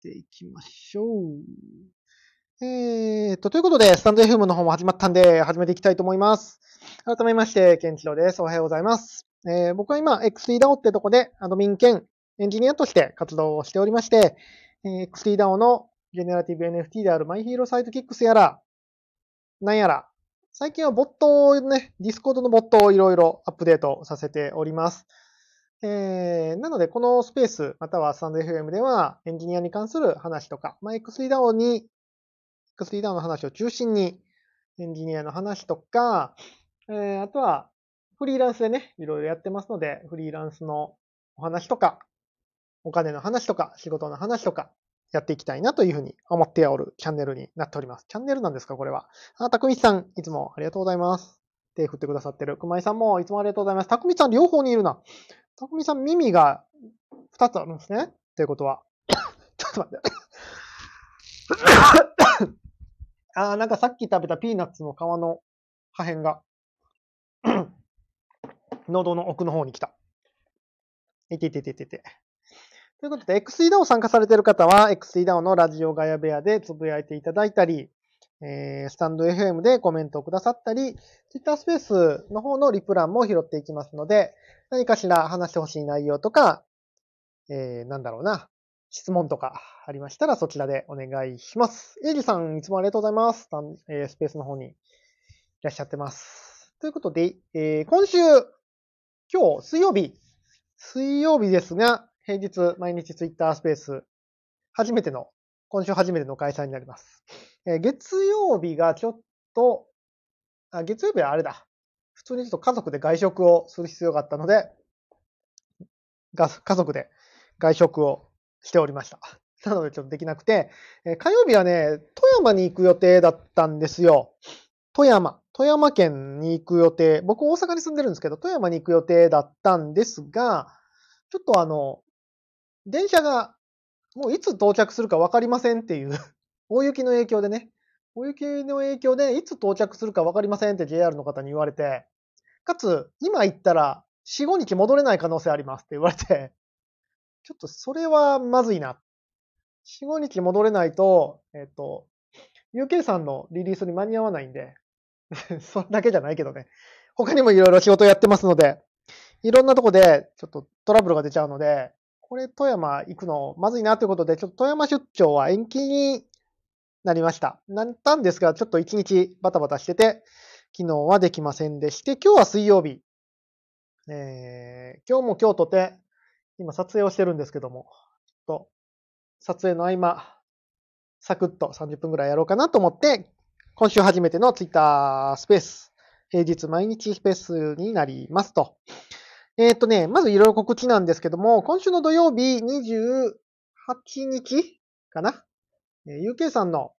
ていきましょう。えーと、ということで、 stand.fm の方も始まったんで、始めていきたいと思います。改めまして、ケンチロです。おはようございます。えー僕は今、XDAO ってとこで、 admin 兼エンジニアとして活動をしておりまして、えー XDAO のジェネラティブ NFT であるマイヒーローサイトキックスやら、なんやら、最近はボットをね、 Discord のボットをいろいろアップデートさせております。えー、なので、このスペース、またはスタンド FM では、エンジニアに関する話とか、まあ、X3DAO に、X3DAO の話を中心に、エンジニアの話とか、えー、あとは、フリーランスでね、いろいろやってますので、フリーランスのお話とか、お金の話とか、仕事の話とか、やっていきたいなというふうに思っておるチャンネルになっております。チャンネルなんですかこれは。あ、たくみさん、いつもありがとうございます。手振ってくださってる。くまいさんもいつもありがとうございます。たくみさん両方にいるな。たくみさん耳が2つあるんですね？っていうことは。ちょっと待って。あー、なんかさっき食べたピーナッツの皮の破片が、喉の奥の方に来た。いていていていてて。ということで、XEDAO 参加されている方は、XEDAO のラジオガヤ部屋でつぶやいていただいたり、えー、スタンド FM でコメントをくださったり、Twitter スペースの方のリプランも拾っていきますので、何かしら話してほしい内容とか、えー、なんだろうな、質問とかありましたらそちらでお願いします。エイジさん、いつもありがとうございます。スタンえースペースの方にいらっしゃってます。ということで、えー今週、今日、水曜日、水曜日ですが、平日、毎日ツイッタースペース、初めての、今週初めての開催になります。えー月曜日がちょっと、あ、月曜日はあれだ。普通にちょっと家族で外食をする必要があったので、が家族で外食をしておりました。なのでちょっとできなくて、えー火曜日はね、富山に行く予定だったんですよ。富山。富山県に行く予定。僕大阪に住んでるんですけど、富山に行く予定だったんですが、ちょっとあの、電車がもういつ到着するか分かりませんっていう、大雪の影響でね、大雪の影響でいつ到着するか分かりませんって JR の方に言われて、かつ、今行ったら4、5日戻れない可能性ありますって言われて、ちょっとそれはまずいな。4、5日戻れないと、えっ、と、UK さんのリリースに間に合わないんで、それだけじゃないけどね。他にもいろいろ仕事やってますので、いろんなとこでちょっとトラブルが出ちゃうので、これ富山行くのまずいなということで、ちょっと富山出張は延期になりました。なったんですが、ちょっと一日バタバタしてて、昨日はできませんでして、今日は水曜日。えー、今日も今日とて、今撮影をしてるんですけども、ちょっと撮影の合間、サクッと30分ぐらいやろうかなと思って、今週初めての Twitter スペース、平日毎日スペースになりますと。えっ、とね、まずいろいろ告知なんですけども、今週の土曜日28日かな、えー ?UK さんの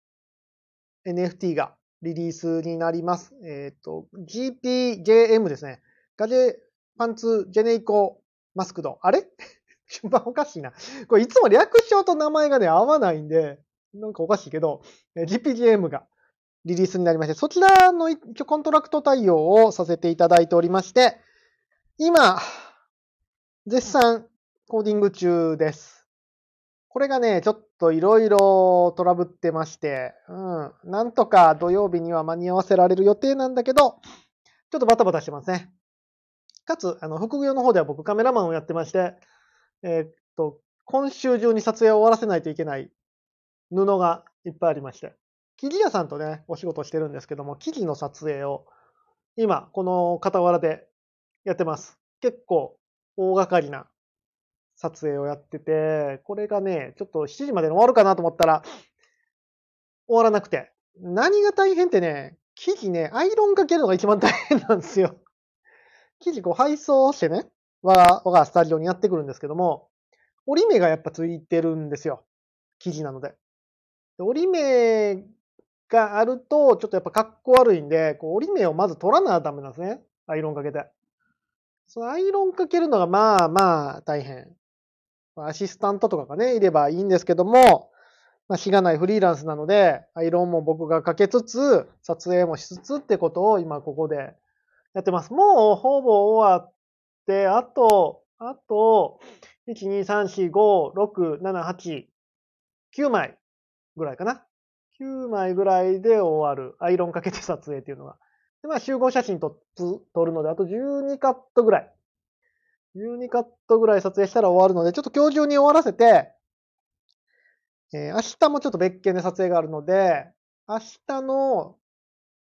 NFT がリリースになります。えっ、と、GPJM ですね。ガジェパンツジェネイコマスクド。あれ？順番おかしいな。これいつも略称と名前がね、合わないんで、なんかおかしいけど、えー GPGM がリリースになりまして、そちらの一応コントラクト対応をさせていただいておりまして、今、絶賛コーディング中です。これがね、ちょっといろいろトラブってまして、うん、なんとか土曜日には間に合わせられる予定なんだけど、ちょっとバタバタしてますね。かつ、あの、副業の方では僕カメラマンをやってまして、えーっと、今週中に撮影を終わらせないといけない布がいっぱいありまして、生地屋さんとね、お仕事してるんですけども、生地の撮影を今、この傍らでやってます。結構大掛かりな撮影をやってて、これがね、ちょっと7時までに終わるかなと思ったら、終わらなくて。何が大変ってね、生地ね、アイロンかけるのが一番大変なんですよ。生地こう配送してね、我が我がスタジオにやってくるんですけども、折り目がやっぱついてるんですよ。生地なので。で折り目があると、ちょっとやっぱ格好悪いんで、こう折り目をまず取らなダメなんですね。アイロンかけて。そのアイロンかけるのがまあまあ大変。アシスタントとかがね、いればいいんですけども、まあ、しがないフリーランスなので、アイロンも僕がかけつつ、撮影もしつつってことを今ここでやってます。もうほぼ終わって、あと、あと、1、2、3、4、5、6、7、8、9枚ぐらいかな。9枚ぐらいで終わる。アイロンかけて撮影っていうのが。で、まあ集合写真撮撮るので、あと12カットぐらい。12カットぐらい撮影したら終わるので、ちょっと今日中に終わらせて、えー、明日もちょっと別件で撮影があるので、明日の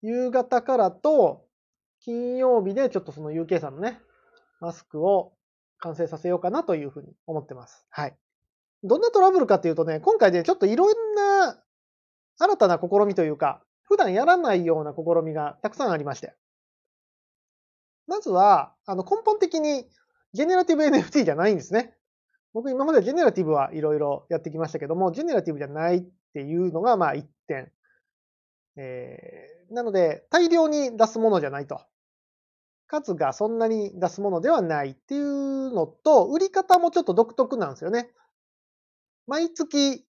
夕方からと金曜日でちょっとその UK さんのね、マスクを完成させようかなというふうに思ってます。はい。どんなトラブルかっていうとね、今回ね、ちょっといろんな新たな試みというか、普段やらないような試みがたくさんありまして。まずは、あの、根本的にジェネラティブ NFT じゃないんですね。僕今までジェネラティブはいろいろやってきましたけども、ジェネラティブじゃないっていうのがまあ一点。えー、なので、大量に出すものじゃないと。数がそんなに出すものではないっていうのと、売り方もちょっと独特なんですよね。毎月、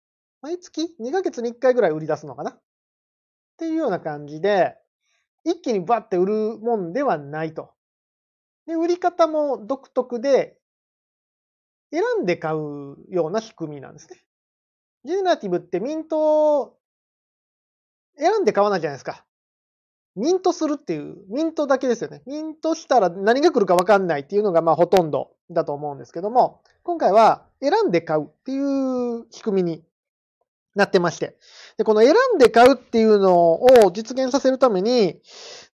毎月 ?2 ヶ月に1回ぐらい売り出すのかなっていうような感じで、一気にバッて売るもんではないと。で、売り方も独特で、選んで買うような仕組みなんですね。ジェネラティブってミント選んで買わないじゃないですか。ミントするっていう、ミントだけですよね。ミントしたら何が来るかわかんないっていうのがまあほとんどだと思うんですけども、今回は選んで買うっていう仕組みになってまして。で、この選んで買うっていうのを実現させるために、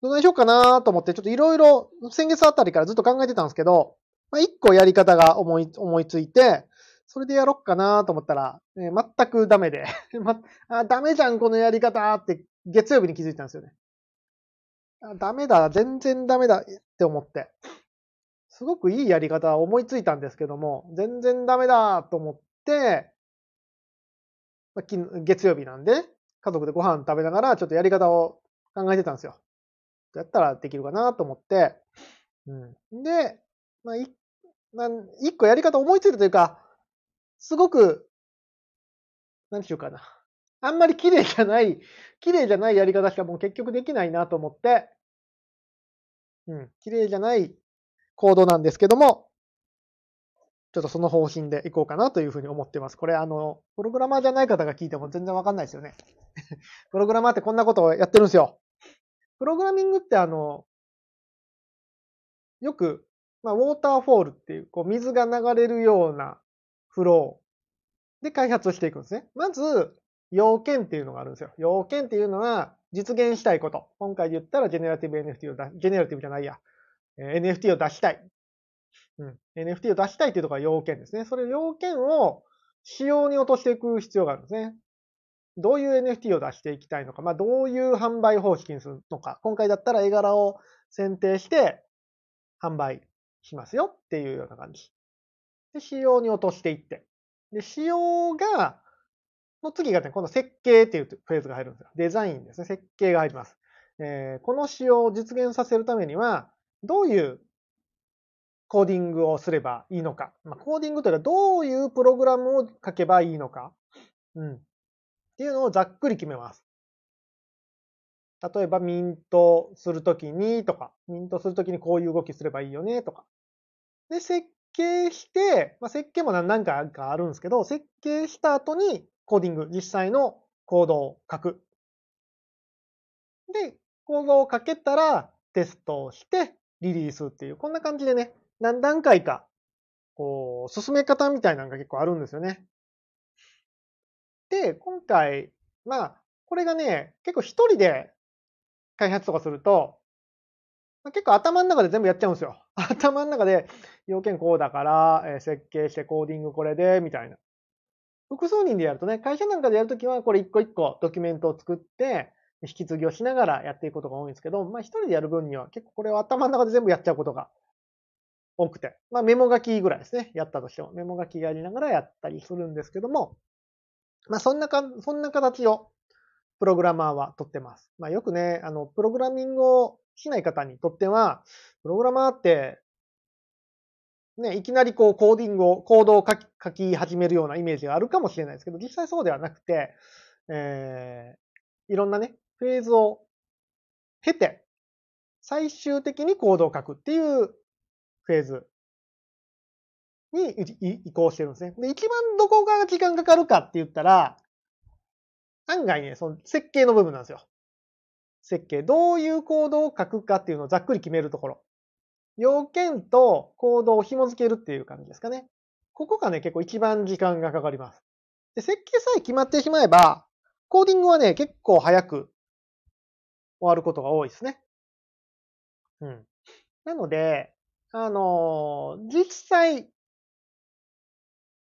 どないしようかなと思って、ちょっといろいろ先月あたりからずっと考えてたんですけど、まあ、一個やり方が思い、思いついて、それでやろっかなと思ったら、えー、全くダメで ま、あ、ダメじゃん、このやり方って月曜日に気づいたんですよね。あダメだ、全然ダメだって思って。すごくいいやり方思いついたんですけども、全然ダメだと思って、月曜日なんで、家族でご飯食べながらちょっとやり方を考えてたんですよ。やったらできるかなと思って、うん。で、まあ、い、まあ、一個やり方思いついたというか、すごく、何しようかな。あんまり綺麗じゃない、綺麗じゃないやり方しかもう結局できないなと思って、うん、綺麗じゃないコードなんですけども、ちょっとその方針でいこうかなというふうに思ってます。これあの、プログラマーじゃない方が聞いても全然わかんないですよね。プログラマーってこんなことをやってるんですよ。プログラミングってあの、よく、まあ、ウォーターフォールっていう、こう、水が流れるようなフローで開発をしていくんですね。まず、要件っていうのがあるんですよ。要件っていうのは、実現したいこと。今回で言ったら、ジェネラティブ NFT を出、ジェネラティブじゃないや。え NFT を出したい。うん。NFT を出したいっていうところが要件ですね。それ要件を仕様に落としていく必要があるんですね。どういう NFT を出していきたいのか。まあ、どういう販売方式にするのか。今回だったら絵柄を選定して販売しますよっていうような感じ。で、仕様に落としていって。で、仕様が、の次がね、この設計っていうフェーズが入るんですよ。デザインですね。設計が入ります。えー、この仕様を実現させるためには、どういうコーディングをすればいいのか。まあ、コーディングというか、どういうプログラムを書けばいいのか。うん。っていうのをざっくり決めます。例えば、ミントするときにとか、ミントするときにこういう動きすればいいよねとか。で、設計して、まあ、設計も何回かあるんですけど、設計した後にコーディング、実際のコードを書く。で、コードを書けたらテストをしてリリースっていう、こんな感じでね、何段階か、こう、進め方みたいなのが結構あるんですよね。で、今回、まあ、これがね、結構一人で開発とかすると、結構頭の中で全部やっちゃうんですよ。頭の中で要件こうだから、え設計してコーディングこれで、みたいな。複数人でやるとね、会社なんかでやるときはこれ一個一個ドキュメントを作って、引き継ぎをしながらやっていくことが多いんですけど、まあ一人でやる分には結構これを頭の中で全部やっちゃうことが多くて、まあメモ書きぐらいですね。やったとしても。メモ書きやりながらやったりするんですけども、まあそんなか、そんな形をプログラマーは取ってます。まあよくね、あの、プログラミングをしない方にとっては、プログラマーって、ね、いきなりこうコーディングを、コードを書き書き始めるようなイメージがあるかもしれないですけど、実際そうではなくて、えー、いろんなね、フェーズを経て、最終的にコードを書くっていうフェーズに移行してるんですね。で、一番どこが時間かかるかって言ったら、案外ね、その設計の部分なんですよ。設計。どういうコードを書くかっていうのをざっくり決めるところ。要件とコードを紐付けるっていう感じですかね。ここがね、結構一番時間がかかります。で、設計さえ決まってしまえば、コーディングはね、結構早く終わることが多いですね。うん。なので、あの、実際、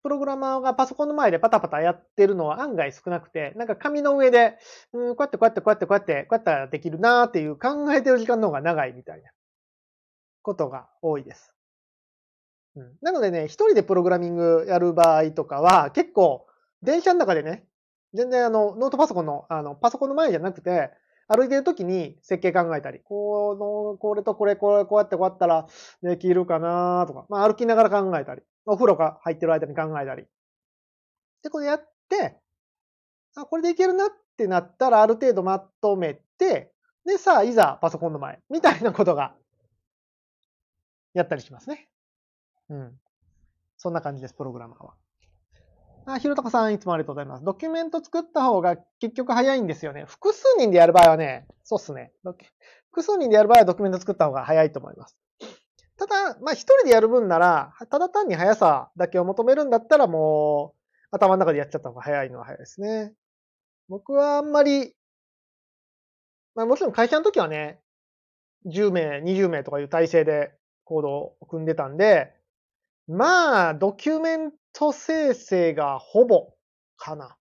プログラマーがパソコンの前でパタパタやってるのは案外少なくて、なんか紙の上で、うん、こうやってこうやってこうやってこうやって、こうやったらできるなーっていう考えてる時間の方が長いみたいなことが多いです。うん、なのでね、一人でプログラミングやる場合とかは、結構、電車の中でね、全然あの、ノートパソコンの、あの、パソコンの前じゃなくて、歩いてる時に設計考えたり、この、これとこれ、これ、こうやってこうやったらできるかなとか、まあ歩きながら考えたり、お風呂が入ってる間に考えたり。で、これやって、あ、これでいけるなってなったらある程度まとめて、で、さあ、いざパソコンの前、みたいなことが、やったりしますね。うん。そんな感じです、プログラマーは。あ、ひろたかさん、いつもありがとうございます。ドキュメント作った方が結局早いんですよね。複数人でやる場合はね、そうっすね。複数人でやる場合はドキュメント作った方が早いと思います。ただ、まあ一人でやる分なら、ただ単に速さだけを求めるんだったらもう、頭の中でやっちゃった方が早いのは早いですね。僕はあんまり、まあもちろん会社の時はね、10名、20名とかいう体制でコードを組んでたんで、まあ、ドキュメント生成がほぼかな。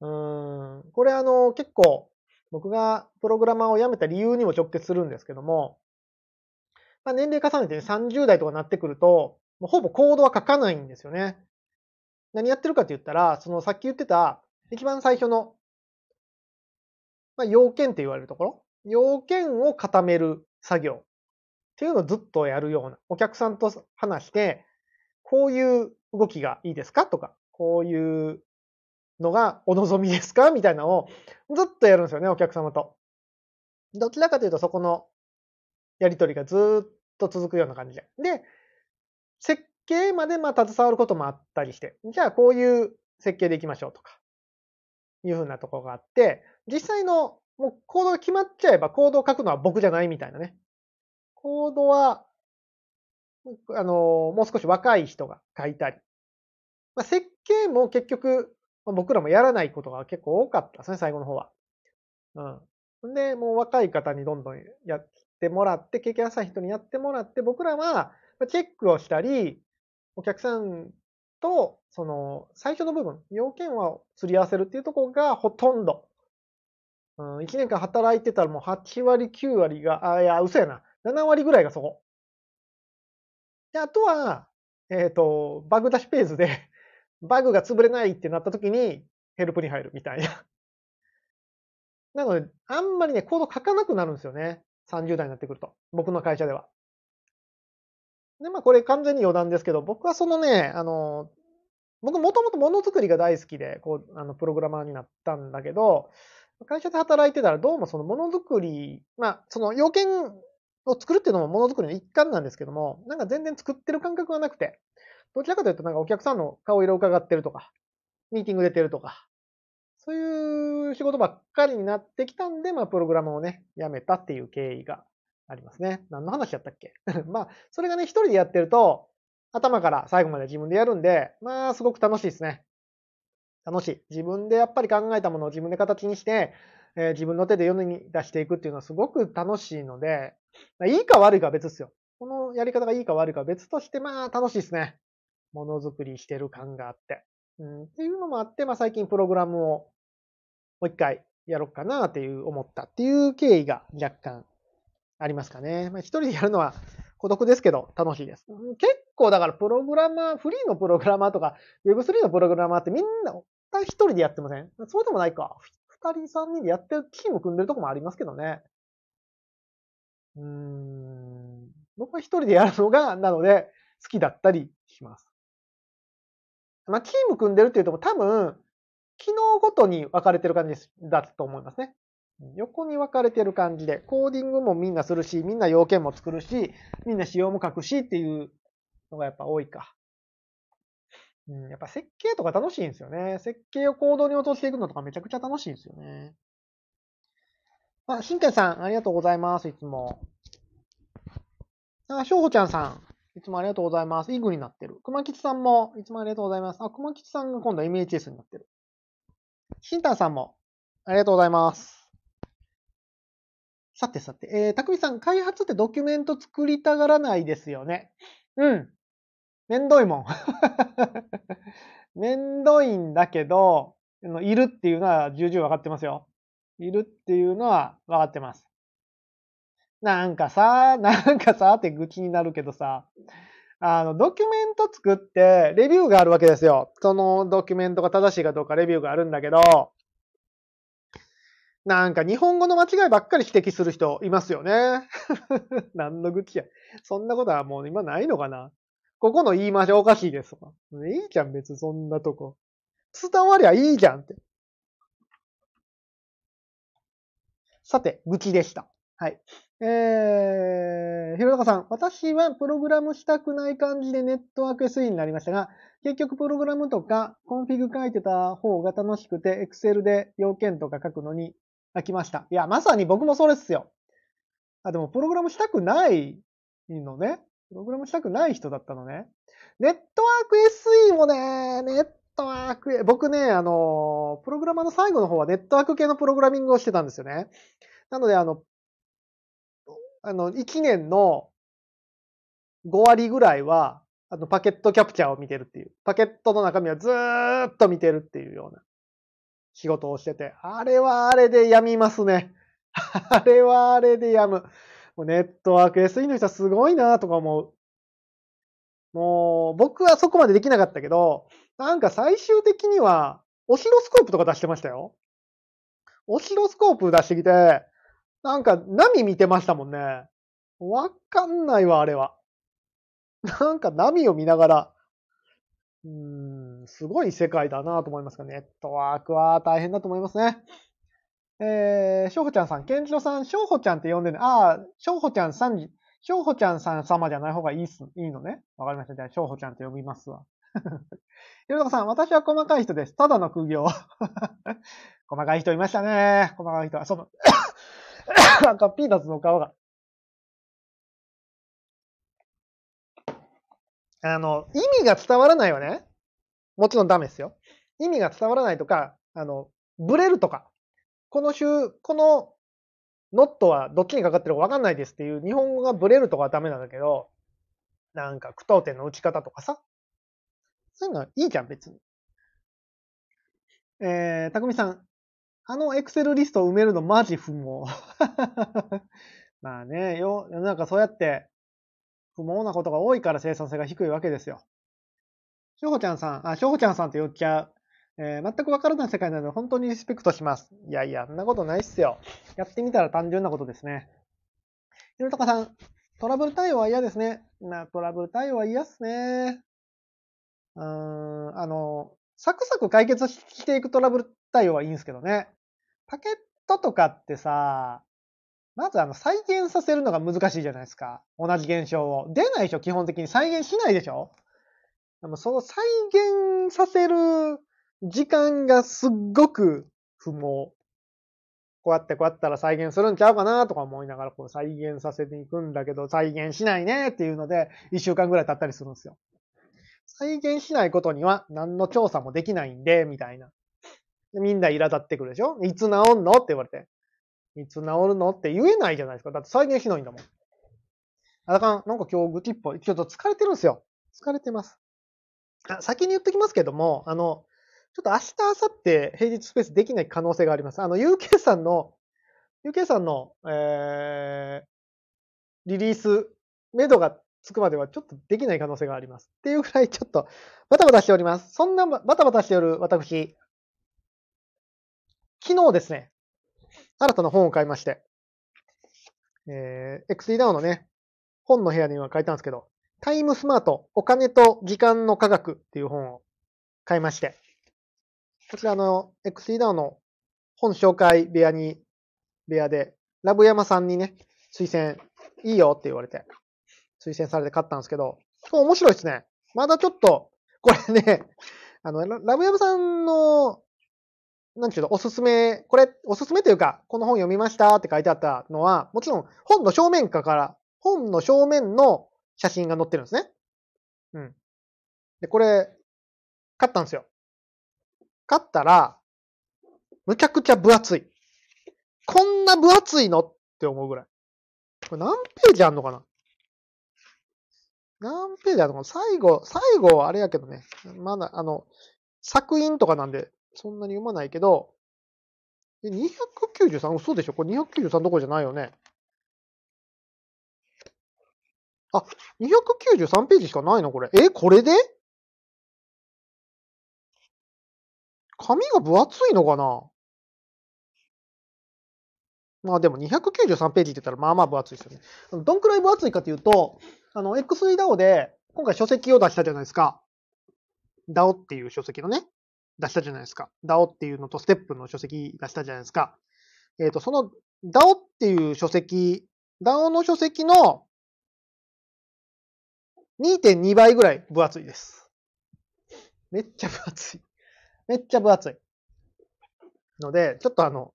うん。これあの、結構、僕がプログラマーを辞めた理由にも直結するんですけども、まあ、年齢重ねて、ね、30代とかになってくると、もうほぼコードは書かないんですよね。何やってるかって言ったら、そのさっき言ってた、一番最初の、まあ、要件って言われるところ、要件を固める作業っていうのをずっとやるような、お客さんと話して、こういう動きがいいですか？とか、こういうのがお望みですか？みたいなのをずっとやるんですよね、お客様と。どちらかというとそこのやりとりがずっと続くような感じで。で、設計までまあ携わることもあったりして、じゃあこういう設計でいきましょうとか、いうふうなところがあって、実際のもうコードが決まっちゃえばコードを書くのは僕じゃないみたいなね。コードは、あの、もう少し若い人が書いたり。まあ、設計も結局、僕らもやらないことが結構多かったですね、最後の方は。うん。で、もう若い方にどんどんやってもらって、経験浅い人にやってもらって、僕らはチェックをしたり、お客さんと、その、最初の部分、要件をすり合わせるっていうところがほとんど。うん、1年間働いてたらもう8割、9割が、あ、いや、嘘やな。7割ぐらいがそこ。で、あとは、えっ、ー、と、バグ出しページで、バグが潰れないってなった時に、ヘルプに入るみたいな。なので、あんまりね、コード書かなくなるんですよね。30代になってくると。僕の会社では。で、まあこれ完全に余談ですけど、僕はそのね、あの、僕もともとものづくりが大好きで、こう、あの、プログラマーになったんだけど、会社で働いてたらどうもそのものづくり、まあ、その要件を作るっていうのもものづくりの一環なんですけども、なんか全然作ってる感覚がなくて、どちらかというとなんかお客さんの顔色を伺ってるとか、ミーティング出てるとか、そういう仕事ばっかりになってきたんで、まあ、プログラムをね、やめたっていう経緯がありますね。何の話やったっけ？まあ、それがね、一人でやってると、頭から最後まで自分でやるんで、まあ、すごく楽しいですね。楽しい。自分でやっぱり考えたものを自分で形にして、えー、自分の手で世に出していくっていうのはすごく楽しいので、いいか悪いかは別ですよ。このやり方がいいか悪いかは別として、まあ楽しいですね。ものづくりしてる感があって。うん、っていうのもあって、まあ最近プログラムをもう一回やろうかなっていう思ったっていう経緯が若干ありますかね。まあ一人でやるのは孤独ですけど楽しいです。結構だからプログラマー、フリーのプログラマーとか Web3 のプログラマーってみんな一人でやってません？そうでもないか。二人三人でやってるチーム組んでるとこもありますけどね。うーん。僕は一人でやるのが、なので、好きだったりします。まあ、チーム組んでるっていうと多分、機能ごとに分かれてる感じだと思いますね。横に分かれてる感じで、コーディングもみんなするし、みんな要件も作るし、みんな仕様も書くしっていうのがやっぱ多いか。うん、やっぱ設計とか楽しいんですよね。設計を行動に落としていくのとかめちゃくちゃ楽しいんですよね。あ、しんかいさん、ありがとうございます、いつも。あ、しょうほちゃんさん、いつもありがとうございます。イグになってる。熊吉さんも、いつもありがとうございます。あ、熊吉さんが今度 MHS になってる。しんたさんも、ありがとうございます。さてさて、えー、たくみさん、開発ってドキュメント作りたがらないですよね。うん。めんどいもん。めんどいんだけど、いるっていうのは重々わかってますよ。いるっていうのは分かってます。なんかさ、なんかさって愚痴になるけどさ、あの、ドキュメント作って、レビューがあるわけですよ。そのドキュメントが正しいかどうかレビューがあるんだけど、なんか日本語の間違いばっかり指摘する人いますよね。何の愚痴や。そんなことはもう今ないのかなここの言い回しおかしいですとか。いいじゃん、別にそんなとこ。伝わりゃいいじゃんって。さて、愚痴でした。はい。えー、ひろたかさん、私はプログラムしたくない感じでネットワーク SE になりましたが、結局プログラムとかコンフィグ書いてた方が楽しくて、Excel で要件とか書くのに飽きました。いや、まさに僕もそれっすよ。あ、でもプログラムしたくないのね。プログラムしたくない人だったのね。ネットワーク SE もね、ネットワーク、僕ね、あの、プログラマーの最後の方はネットワーク系のプログラミングをしてたんですよね。なので、あの、あの、1年の5割ぐらいは、あの、パケットキャプチャーを見てるっていう。パケットの中身をずーっと見てるっていうような仕事をしてて、あれはあれで病みますね。あれはあれで病む。ネットワーク SE の人はすごいなとか思う。もう、僕はそこまでできなかったけど、なんか最終的には、オシロスコープとか出してましたよ。オシロスコープ出してきて、なんか波見てましたもんね。わかんないわ、あれは。なんか波を見ながら、うーん、すごい世界だなと思いますが、ネットワークは大変だと思いますね。えー、しょうほちゃんさん、けんじろさん、しょうほちゃんって呼んでね。ああ、しょうほちゃんさん、しょうほちゃんさん様じゃない方がいいっす、いいのね。わかりました。じゃあ、しょうほちゃんって呼びますわ。ひろとこさん、私は細かい人です。ただの苦行。細かい人いましたね。細かい人は、その なんかピーナッツの皮が。あの、意味が伝わらないわね。もちろんダメですよ。意味が伝わらないとか、あの、ブレるとか。この週、このノットはどっちにかかってるかわかんないですっていう日本語がブレるとかはダメなんだけど、なんか句読点の打ち方とかさ。そういうのはいいじゃん、別に。えー、たくみさん。あのエクセルリストを埋めるのマジ不毛。まあね、よ、世の中そうやって不毛なことが多いから生産性が低いわけですよ。しょうほちゃんさん、あ、しょうほちゃんさんって言っちゃう。えー、全くわからない世界なので本当にリスペクトします。いやいや、そんなことないっすよ。やってみたら単純なことですね。ひろたかさん、トラブル対応は嫌ですね。な、トラブル対応は嫌っすね。うーん、あの、サクサク解決していくトラブル対応はいいんですけどね。パケットとかってさ、まずあの再現させるのが難しいじゃないですか。同じ現象を。出ないでしょ基本的に再現しないでしょでもその再現させる時間がすっごく不毛。こうやってこうやったら再現するんちゃうかなとか思いながらこう再現させていくんだけど、再現しないねっていうので、一週間ぐらい経ったりするんですよ。再現しないことには何の調査もできないんで、みたいな。みんな苛立ってくるでしょいつ治んのって言われて。いつ治るのって言えないじゃないですか。だって再現しないんだもん。あだかん、なんか今日愚痴っぽい。ちょっと疲れてるんですよ。疲れてます。あ、先に言っときますけども、あの、ちょっと明日、明後日、平日スペースできない可能性があります。あの、UK さんの、UK さんの、えー、リリース、目処がつくまではちょっとできない可能性があります。っていうくらいちょっとバタバタしております。そんなバタバタしておる私、昨日ですね、新たな本を買いまして、えー、XD ダウンのね、本の部屋には書いたんですけど、タイムスマート、お金と時間の科学っていう本を買いまして、こちらの XD ダウンの本紹介部屋に、部屋で、ラブ山さんにね、推薦いいよって言われて、推薦されて買ったんですけど、面白いですね。まだちょっと、これね、あの、ラブヤブさんの、なんちゅうの、おすすめ、これ、おすすめというか、この本読みましたって書いてあったのは、もちろん本の正面から、本の正面の写真が載ってるんですね。うん。で、これ、買ったんですよ。買ったら、むちゃくちゃ分厚い。こんな分厚いの？って思うぐらい。これ何ページあんのかな？何ページあるのかな？最後、最後はあれやけどね。まだ、あの、作品とかなんで、そんなに読まないけど、え、293? 嘘でしょ？これ293どころじゃないよね。あ、293ページしかないの？これ。え、これで？紙が分厚いのかな？まあでも293ページって言ったらまあまあ分厚いですよね。どんくらい分厚いかというと、あの、XEDAO で今回書籍を出したじゃないですか。DAO っていう書籍のね、出したじゃないですか。DAO っていうのとステップの書籍出したじゃないですか。えっ、と、その DAO っていう書籍、DAO の書籍の2.2倍ぐらい分厚いです。めっちゃ分厚い。めっちゃ分厚い。ので、ちょっとあの、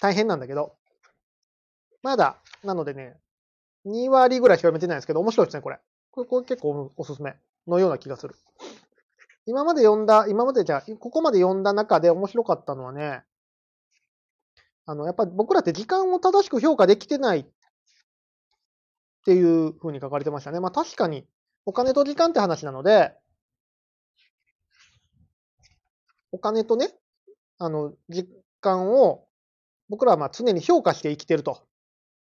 大変なんだけど、まだ、なのでね、2割ぐらいしか読めてないんですけど、面白いですね、これ。これ、これ結構おすすめのような気がする。今まで読んだ、今までじゃあ、ここまで読んだ中で面白かったのはね、あの、やっぱり僕らって時間を正しく評価できてないっていう風に書かれてましたね。まあ確かに、お金と時間って話なので、お金とね、あの、時間を僕らはまあ常に評価して生きてると。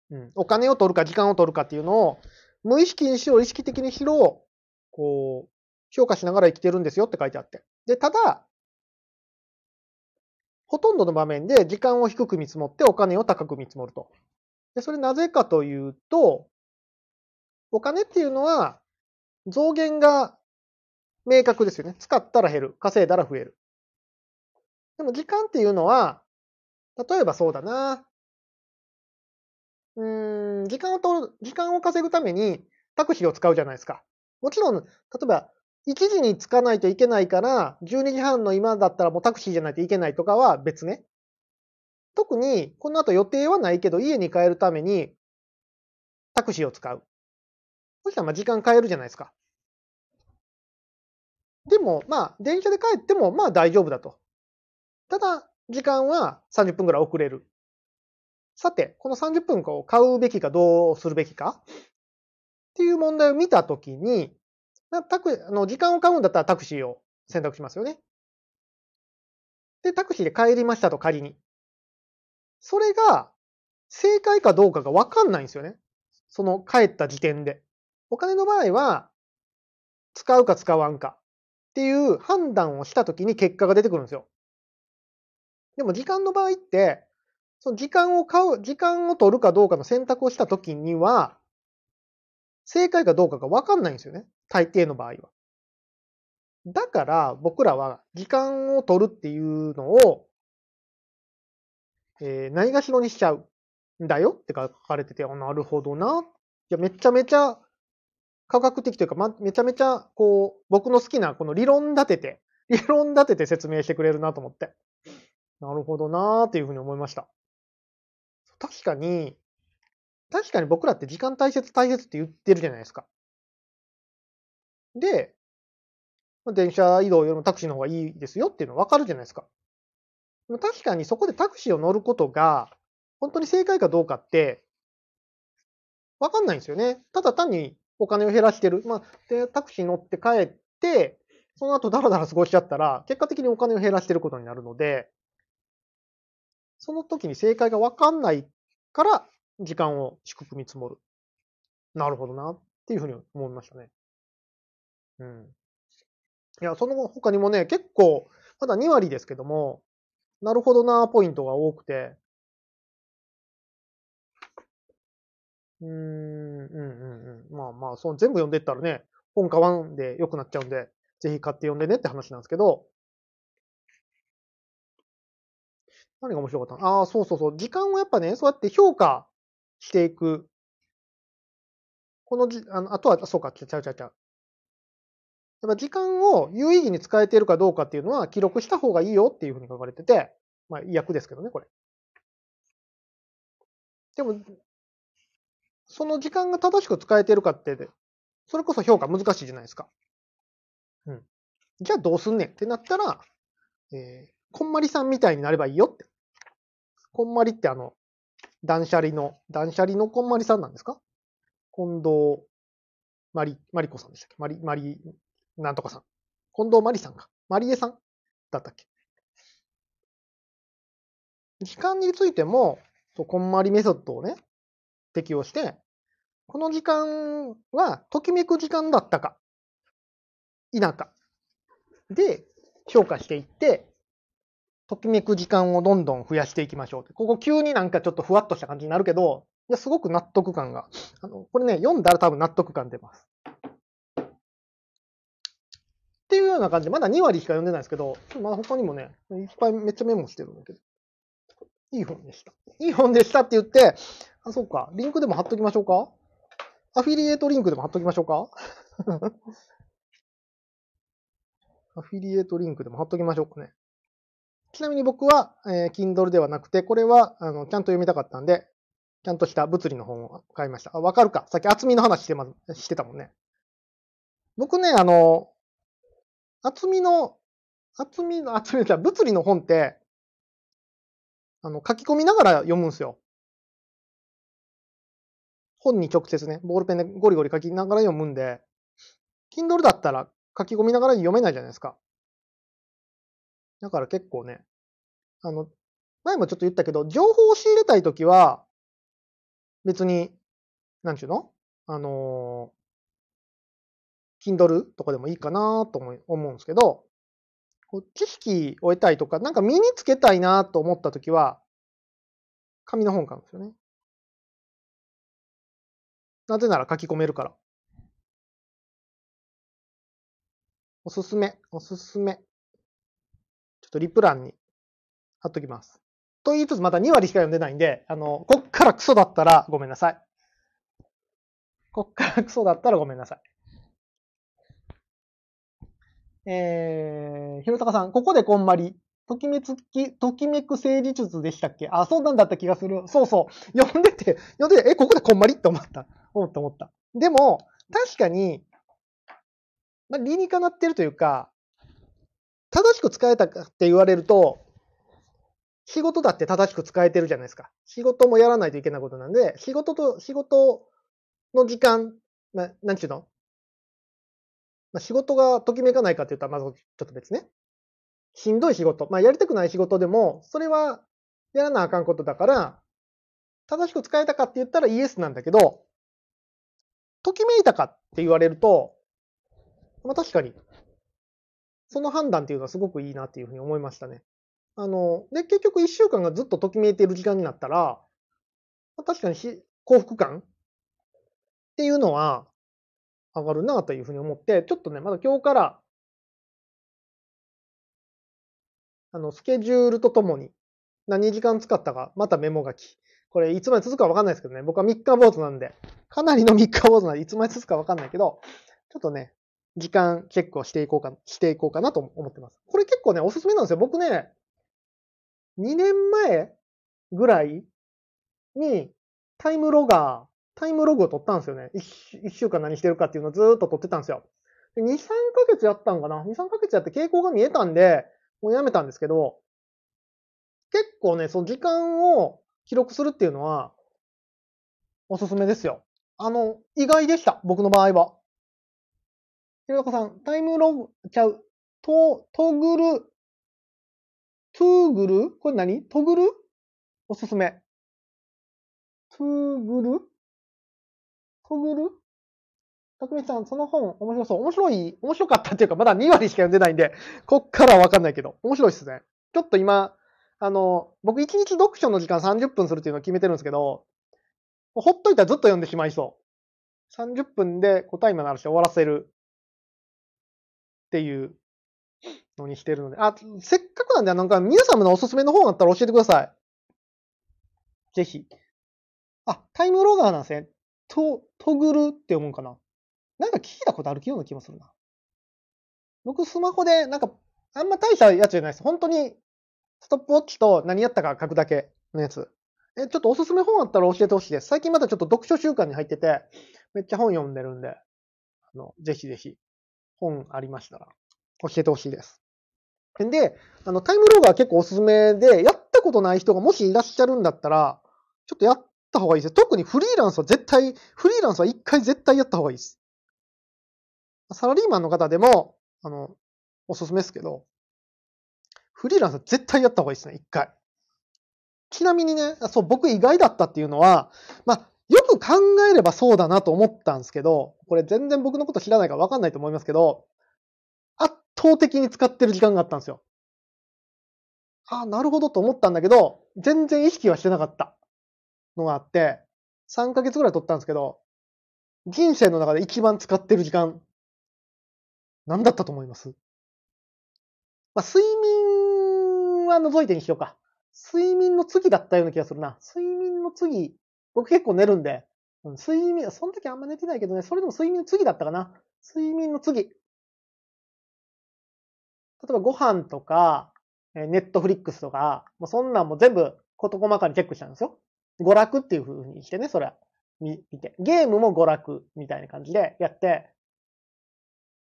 うん。お金を取るか時間を取るかっていうのを、無意識にしろ意識的にしろ、こう、評価しながら生きてるんですよって書いてあって。で、ただ、ほとんどの場面で時間を低く見積もってお金を高く見積もると。で、それなぜかというと、お金っていうのは増減が明確ですよね。使ったら減る。稼いだら増える。でも時間っていうのは、例えばそうだな。うん、時間を取る、時間を稼ぐためにタクシーを使うじゃないですか。もちろん、例えば、1時に着かないといけないから、12時半の今だったらもうタクシーじゃないといけないとかは別ね。特に、この後予定はないけど、家に帰るためにタクシーを使う。そしたらまあ時間変えるじゃないですか。でも、まあ、電車で帰ってもまあ大丈夫だと。ただ、時間は30分ぐらい遅れる。さて、この30分を買うべきかどうするべきか？っていう問題を見たときに、タクあの時間を買うんだったらタクシーを選択しますよね。で、タクシーで帰りましたと仮に。それが正解かどうかがわかんないんですよね。その帰った時点で。お金の場合は、使うか使わんかっていう判断をしたときに結果が出てくるんですよ。でも時間の場合って、その時間を買う、時間を取るかどうかの選択をしたときには、正解かどうかがわかんないんですよね。大抵の場合は。だから僕らは時間を取るっていうのを、えー、ないがしろにしちゃうんだよって書かれてて、あなるほどな。いや、めちゃめちゃ科学的というか、ま、めちゃめちゃ、こう、僕の好きなこの理論立てて、理論立てて説明してくれるなと思って。なるほどなーっていうふうに思いました。確かに、確かに僕らって時間大切大切って言ってるじゃないですか。で、電車移動よりもタクシーの方がいいですよっていうの分かるじゃないですか。確かにそこでタクシーを乗ることが本当に正解かどうかって分かんないんですよね。ただ単にお金を減らしてる。まあ、で、タクシー乗って帰って、その後ダラダラ過ごしちゃったら、結果的にお金を減らしてることになるので、その時に正解が分かんないから、時間を低く見積もる。なるほどな、っていうふうに思いましたね。うん。いや、その他にもね、結構、まだ2割ですけども、なるほどな、ポイントが多くて、うーん、うん、うん、うん。まあまあ、その全部読んでったらね、本買わんで良くなっちゃうんで、ぜひ買って読んでねって話なんですけど、何が面白かったああ、そうそうそう。時間をやっぱね、そうやって評価していくこのじ、あの、あとは、そうか、ちゃうちゃうちゃう。やっぱ時間を有意義に使えているかどうかっていうのは記録した方がいいよっていうふうに書かれてて、まあ、訳ですけどね、これ。でも、その時間が正しく使えてるかって、それこそ評価難しいじゃないですか。うん。じゃあどうすんねんってなったら、えー、こんまりさんみたいになればいいよって。こんまりってあの、断捨離の、断捨離のこんまりさんなんですか？近藤まり、まりこさんでしたっけ？まり、まり、なんとかさん。近藤まりさんか。まりえさん？だったっけ？時間についても、そうこんまりメソッドをね、適用して、この時間は、ときめく時間だったか、否か、で、評価していって、ときめく時間をどんどん増やしていきましょう。ここ急になんかちょっとふわっとした感じになるけど、いや、すごく納得感が。あの、これね、読んだら多分納得感出ます。っていうような感じで、まだ2割しか読んでないですけど、まだ他にもね、いっぱいめっちゃメモしてるんだけど。いい本でした。いい本でしたって言って、あ、そうか、リンクでも貼っときましょうか？アフィリエイトリンクでも貼っときましょうか？アフィリエイトリンクでも貼っときましょうかね。ちなみに僕は、えー、Kindle ではなくて、これは、あの、ちゃんと読みたかったんで、ちゃんとした物理の本を買いました。あ、わかるかさっき厚みの話してま、してたもんね。僕ね、あの、厚みの、厚みの、厚みじゃ物理の本って、あの、書き込みながら読むんですよ。本に直接ね、ボールペンでゴリゴリ書きながら読むんで、Kindle だったら書き込みながら読めないじゃないですか。だから結構ね、あの、前もちょっと言ったけど、情報を仕入れたいときは、別に、なんちゅうの？あのー、Kindle とかでもいいかなと思うんですけど、こう知識を得たいとか、なんか身につけたいなと思ったときは、紙の本買うんですよね。なぜなら書き込めるから。おすすめ、おすすめ。ちょっとリプ欄に貼っときます。と言いつつまた2割しか読んでないんで、あの、こっからクソだったらごめんなさい。こっからクソだったらごめんなさい。えー、ひろたかさん、ここでこんまり。ときめつき、ときめく政治術でしたっけ？あ、そうなんだった気がする。そうそう。読んでて、読んでて、え、ここでこんまり？って思った。思った思った。でも、確かに、まあ、理にかなってるというか、正しく使えたかって言われると、仕事だって正しく使えてるじゃないですか。仕事もやらないといけないことなんで、仕事と、仕事の時間、ななんちゅうの？まあ、仕事がときめかないかって言ったら、まずちょっと別ね。しんどい仕事。まあ、やりたくない仕事でも、それはやらなあかんことだから、正しく使えたかって言ったらイエスなんだけど、ときめいたかって言われると、まあ確かに、その判断っていうのはすごくいいなっていうふうに思いましたね。あの、で、結局一週間がずっとときめいている時間になったら、まあ、確かに幸福感っていうのは上がるなというふうに思って、ちょっとね、まだ今日から、あの、スケジュールとともに何時間使ったか、またメモ書き。これいつまで続くかわかんないですけどね、僕は3日坊主なんで、かなりの3日坊主なんで、いつまで続くかわかんないけど、ちょっとね、時間チェックをしていこうか、していこうかなと思ってます。これ結構ね、おすすめなんですよ。僕ね、2年前ぐらいにタイムロガー、タイムログを取ったんですよね。1, 週間何してるかっていうのをずっと取ってたんですよ。で2、3ヶ月やったんかな ?2、3ヶ月やって傾向が見えたんで、もうやめたんですけど、結構ね、その時間を記録するっていうのは、おすすめですよ。あの、意外でした。僕の場合は。ひろこさん、タイムログ、ちゃう、ト、トグル、トゥーグルこれ何？トグルおすすめ。トゥーグルトグルたくみさん、その本面白そう。面白い、面白かったっていうか、まだ2割しか読んでないんで、こっからはわかんないけど、面白いっすね。ちょっと今、あの、僕1日読書の時間30分するっていうのを決めてるんですけど、ほっといたらずっと読んでしまいそう。30分でこうタイマー鳴らし終わらせるっていうのにしてるので、あ、せっかくなんで、なんか皆様のおすすめの本あったら教えてください。ぜひ。あ、タイムロガーなんですね。と、トグルって思うかな。なんか聞いたことあるような気もするな。僕スマホで、なんか、あんま大したやつじゃないです。本当に、ストップウォッチと何やったか書くだけのやつ。え、ちょっとおすすめ本あったら教えてほしいです。最近またちょっと読書習慣に入ってて、めっちゃ本読んでるんで、あの、ぜひぜひ、本ありましたら、教えてほしいです。で、あの、タイムローガー結構おすすめで、やったことない人がもしいらっしゃるんだったら、ちょっとやった方がいいですよ。特にフリーランスは絶対、フリーランスは一回絶対やった方がいいです。サラリーマンの方でも、あの、おすすめですけど、フリーランスは絶対やった方がいいですね、一回。ちなみにね、そう、僕意外だったっていうのは、まあ、よく考えればそうだなと思ったんですけど、これ全然僕のこと知らないからわかんないと思いますけど、倒的に使ってる時間があったんですよ。ああ、なるほどと思ったんだけど、全然意識はしてなかったのがあって、3ヶ月ぐらい取ったんですけど、人生の中で一番使ってる時間、何だったと思いますまあ、睡眠は除いてにしようか。睡眠の次だったような気がするな。睡眠の次、僕結構寝るんで、睡眠、その時あんま寝てないけどね、それでも睡眠の次だったかな。睡眠の次。例えばご飯とか、ネットフリックスとか、もうそんなんも全部事細かにチェックしたんですよ。娯楽っていう風にしてね、それは。見て。ゲームも娯楽みたいな感じでやって、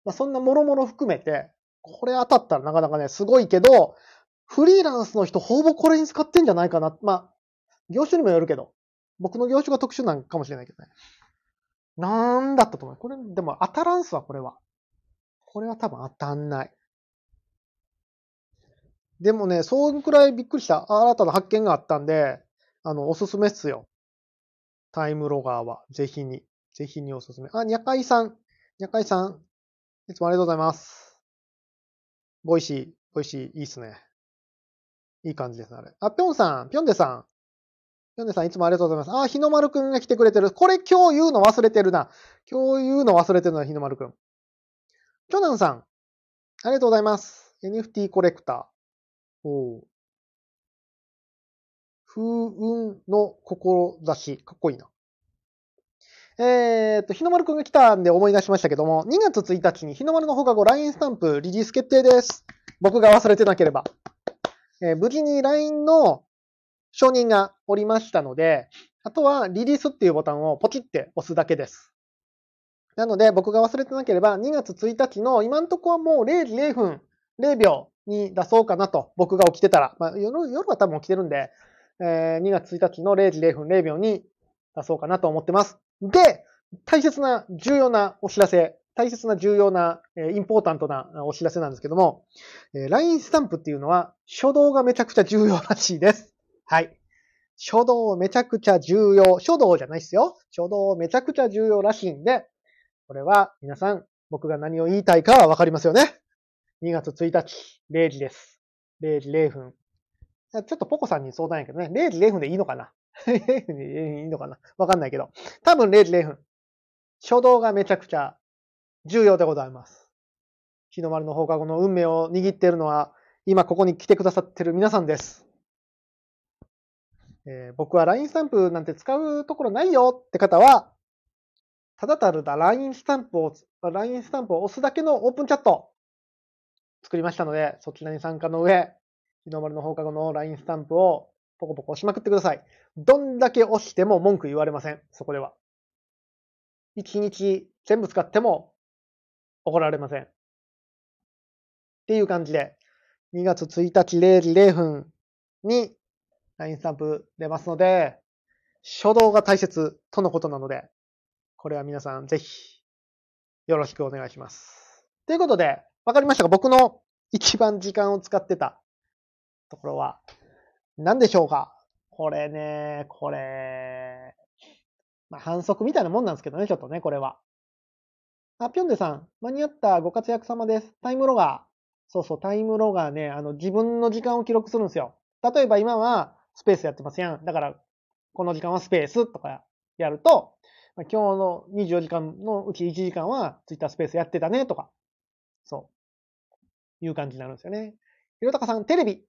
まあ、そんなもろもろ含めて、これ当たったらなかなかね、すごいけど、フリーランスの人ほぼこれに使ってんじゃないかな。まあ、業種にもよるけど、僕の業種が特殊なんかもしれないけどね。なんだったと思う。これ、でも当たらんすわ、これは。これは多分当たんない。でもね、そんくらいびっくりした新たな発見があったんで、あの、おすすめっすよ。タイムロガーは、ぜひに、ぜひにおすすめ。あ、にゃかいさん。にゃかいさん。いつもありがとうございます。 Voicy、Voicy、いいっすね。いい感じです、あれ。あ、ぴょんさん、ぴょんでさん。ぴょんでさん、いつもありがとうございます。あ、日の丸くんが来てくれてる。これ今日言うの忘れてるな。今日言うの忘れてるのは日の丸くん。きょなんさん、ありがとうございます。NFT コレクター。お風雲の志。かっこいいな。えー、っと、日の丸くんが来たんで思い出しましたけども、2月1日に日の丸の放課後 LINE スタンプリリース決定です。僕が忘れてなければ。えー、無事に LINE の承認がおりましたので、あとはリリースっていうボタンをポチって押すだけです。なので僕が忘れてなければ2月1日の今んとこはもう0時0分0秒に出そうかなと僕が起きてたら、まあ、夜夜は多分起きてるんで、えー、2月1日の0時0分0秒に出そうかなと思ってます。で、大切な重要なお知らせ大切な重要な、えインポータントなお知らせなんですけども、え LINE スタンプっていうのは初動がめちゃくちゃ重要らしいです。はい。初動めちゃくちゃ重要。初動じゃないですよ。初動めちゃくちゃ重要らしいんで、これは皆さん僕が何を言いたいかはわかりますよね。2月1日、0時です。0時0分。ちょっとポコさんに相談やけどね、0時0分でいいのかな ?0 分でいいのかな？わかんないけど。多分0時0分。初動がめちゃくちゃ重要でございます。日の丸の放課後の運命を握っているのは、今ここに来てくださっている皆さんです。えー、僕は LINE スタンプなんて使うところないよって方は、ただたるだ LINE スタンプを、LINE スタンプを押すだけのオープンチャット作りましたので、そちらに参加の上、日の丸の放課後の LINE スタンプをポコポコ押しまくってください。どんだけ押しても文句言われません。そこでは。一日全部使っても怒られません。っていう感じで、2月1日0時0分に LINE スタンプ出ますので、初動が大切とのことなので、これは皆さんぜひよろしくお願いします。ということで、わかりましたか？僕の一番時間を使ってたところは何でしょうか？これね、これ、まあ、反則みたいなもんなんですけどね、ちょっとね、これは。あ、ぴょんでさん、間に合ったご活躍様です。タイムロガー。そうそう、タイムロガーね、あの、自分の時間を記録するんですよ。例えば今はスペースやってますやん。だから、この時間はスペースとかやると、今日の24時間のうち1時間はツイッタースペースやってたねとか、そう、いう感じになるんですよね。ひろたかさん、テレビ。